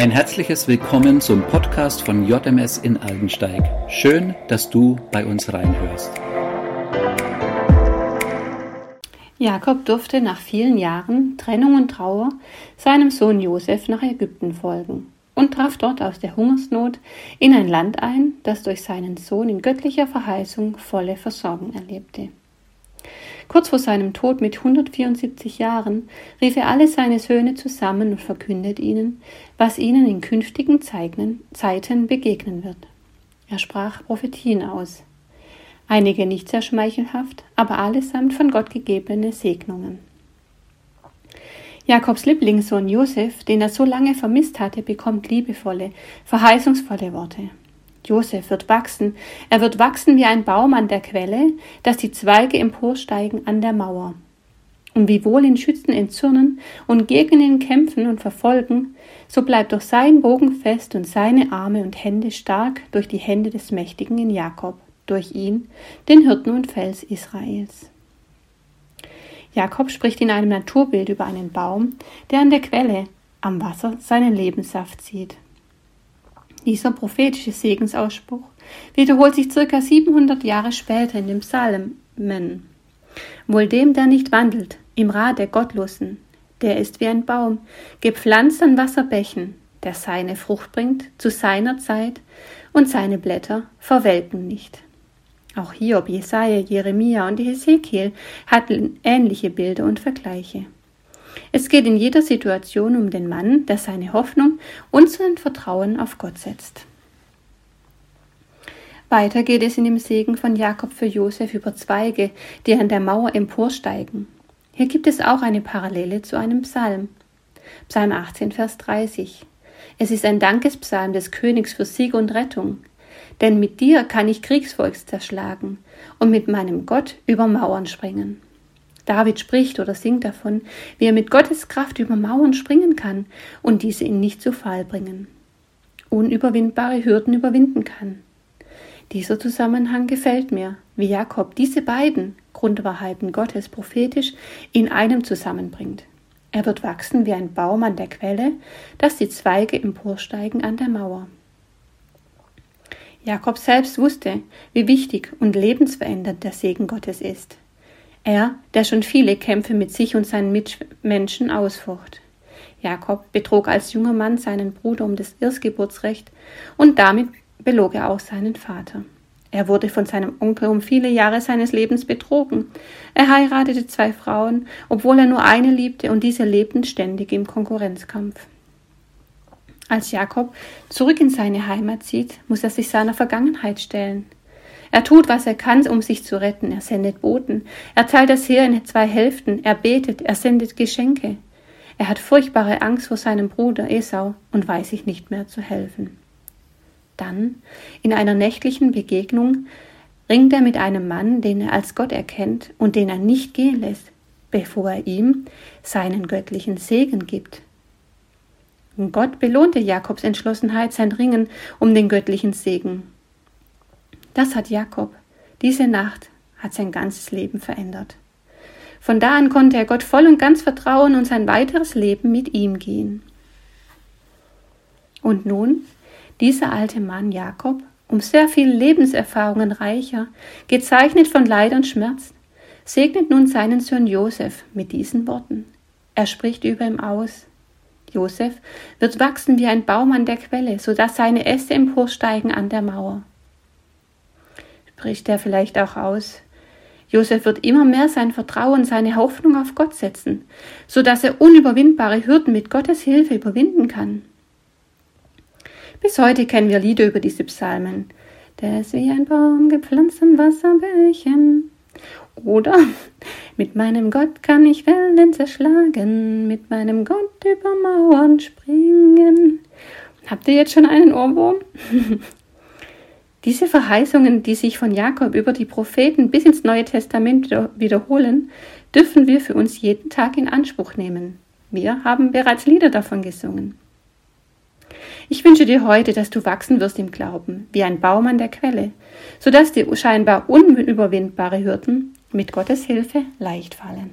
Ein herzliches Willkommen zum Podcast von JMS in Aldensteig. Schön, dass du bei uns reinhörst. Jakob durfte nach vielen Jahren Trennung und Trauer seinem Sohn Josef nach Ägypten folgen und traf dort aus der Hungersnot in ein Land ein, das durch seinen Sohn in göttlicher Verheißung volle Versorgung erlebte. Kurz vor seinem Tod mit 174 Jahren rief er alle seine Söhne zusammen und verkündet ihnen, was ihnen in künftigen Zeiten begegnen wird. Er sprach Prophetien aus. Einige nicht sehr schmeichelhaft, aber allesamt von Gott gegebene Segnungen. Jakobs Lieblingssohn Josef, den er so lange vermisst hatte, bekommt liebevolle, verheißungsvolle Worte. Josef wird wachsen, er wird wachsen wie ein Baum an der Quelle, dass die Zweige emporsteigen an der Mauer. Und wiewohl ihn Schützen entzürnen und gegen ihn kämpfen und verfolgen, so bleibt doch sein Bogen fest und seine Arme und Hände stark durch die Hände des Mächtigen in Jakob, durch ihn, den Hirten und Fels Israels. Jakob spricht in einem Naturbild über einen Baum, der an der Quelle, am Wasser, seinen Lebenssaft zieht. Dieser prophetische Segensausspruch wiederholt sich circa 700 Jahre später in dem Psalmen. Wohl dem, der nicht wandelt im Rat der Gottlosen, der ist wie ein Baum, gepflanzt an Wasserbächen, der seine Frucht bringt zu seiner Zeit und seine Blätter verwelken nicht. Auch Hiob, Jesaja, Jeremia und Ezekiel hatten ähnliche Bilder und Vergleiche. Es geht in jeder Situation um den Mann, der seine Hoffnung und sein Vertrauen auf Gott setzt. Weiter geht es in dem Segen von Jakob für Josef über Zweige, die an der Mauer emporsteigen. Hier gibt es auch eine Parallele zu einem Psalm. Psalm 18, Vers 30. Es ist ein Dankespsalm des Königs für Sieg und Rettung. Denn mit dir kann ich Kriegsvolks zerschlagen und mit meinem Gott über Mauern springen. David spricht oder singt davon, wie er mit Gottes Kraft über Mauern springen kann und diese ihn nicht zu Fall bringen. Unüberwindbare Hürden überwinden kann. Dieser Zusammenhang gefällt mir, wie Jakob diese beiden Grundwahrheiten Gottes prophetisch in einem zusammenbringt. Er wird wachsen wie ein Baum an der Quelle, dass die Zweige emporsteigen an der Mauer. Jakob selbst wusste, wie wichtig und lebensverändernd der Segen Gottes ist. Er, der schon viele Kämpfe mit sich und seinen Mitmenschen ausfocht. Jakob betrog als junger Mann seinen Bruder um das Erstgeburtsrecht und damit belog er auch seinen Vater. Er wurde von seinem Onkel um viele Jahre seines Lebens betrogen. Er heiratete zwei Frauen, obwohl er nur eine liebte, und diese lebten ständig im Konkurrenzkampf. Als Jakob zurück in seine Heimat zieht, muss er sich seiner Vergangenheit stellen. Er tut, was er kann, um sich zu retten. Er sendet Boten. Er teilt das Heer in zwei Hälften. Er betet. Er sendet Geschenke. Er hat furchtbare Angst vor seinem Bruder Esau und weiß sich nicht mehr zu helfen. Dann, in einer nächtlichen Begegnung, ringt er mit einem Mann, den er als Gott erkennt und den er nicht gehen lässt, bevor er ihm seinen göttlichen Segen gibt. Gott belohnte Jakobs Entschlossenheit, sein Ringen um den göttlichen Segen. Das hat Jakob. Diese Nacht hat sein ganzes Leben verändert. Von da an konnte er Gott voll und ganz vertrauen und sein weiteres Leben mit ihm gehen. Und nun, dieser alte Mann Jakob, um sehr viel Lebenserfahrungen reicher, gezeichnet von Leid und Schmerz, segnet nun seinen Sohn Josef mit diesen Worten. Er spricht über ihm aus. Josef wird wachsen wie ein Baum an der Quelle, so dass seine Äste emporsteigen an der Mauer bricht er vielleicht auch aus. Josef wird immer mehr sein Vertrauen, seine Hoffnung auf Gott setzen, so dass er unüberwindbare Hürden mit Gottes Hilfe überwinden kann. Bis heute kennen wir Lieder über diese Psalmen. Der ist wie ein Baum gepflanzt in Wasserbächen. Oder mit meinem Gott kann ich Wellen zerschlagen, mit meinem Gott über Mauern springen. Habt ihr jetzt schon einen Ohrwurm? Diese Verheißungen, die sich von Jakob über die Propheten bis ins Neue Testament wiederholen, dürfen wir für uns jeden Tag in Anspruch nehmen. Wir haben bereits Lieder davon gesungen. Ich wünsche dir heute, dass du wachsen wirst im Glauben, wie ein Baum an der Quelle, sodass dir scheinbar unüberwindbare Hürden mit Gottes Hilfe leicht fallen.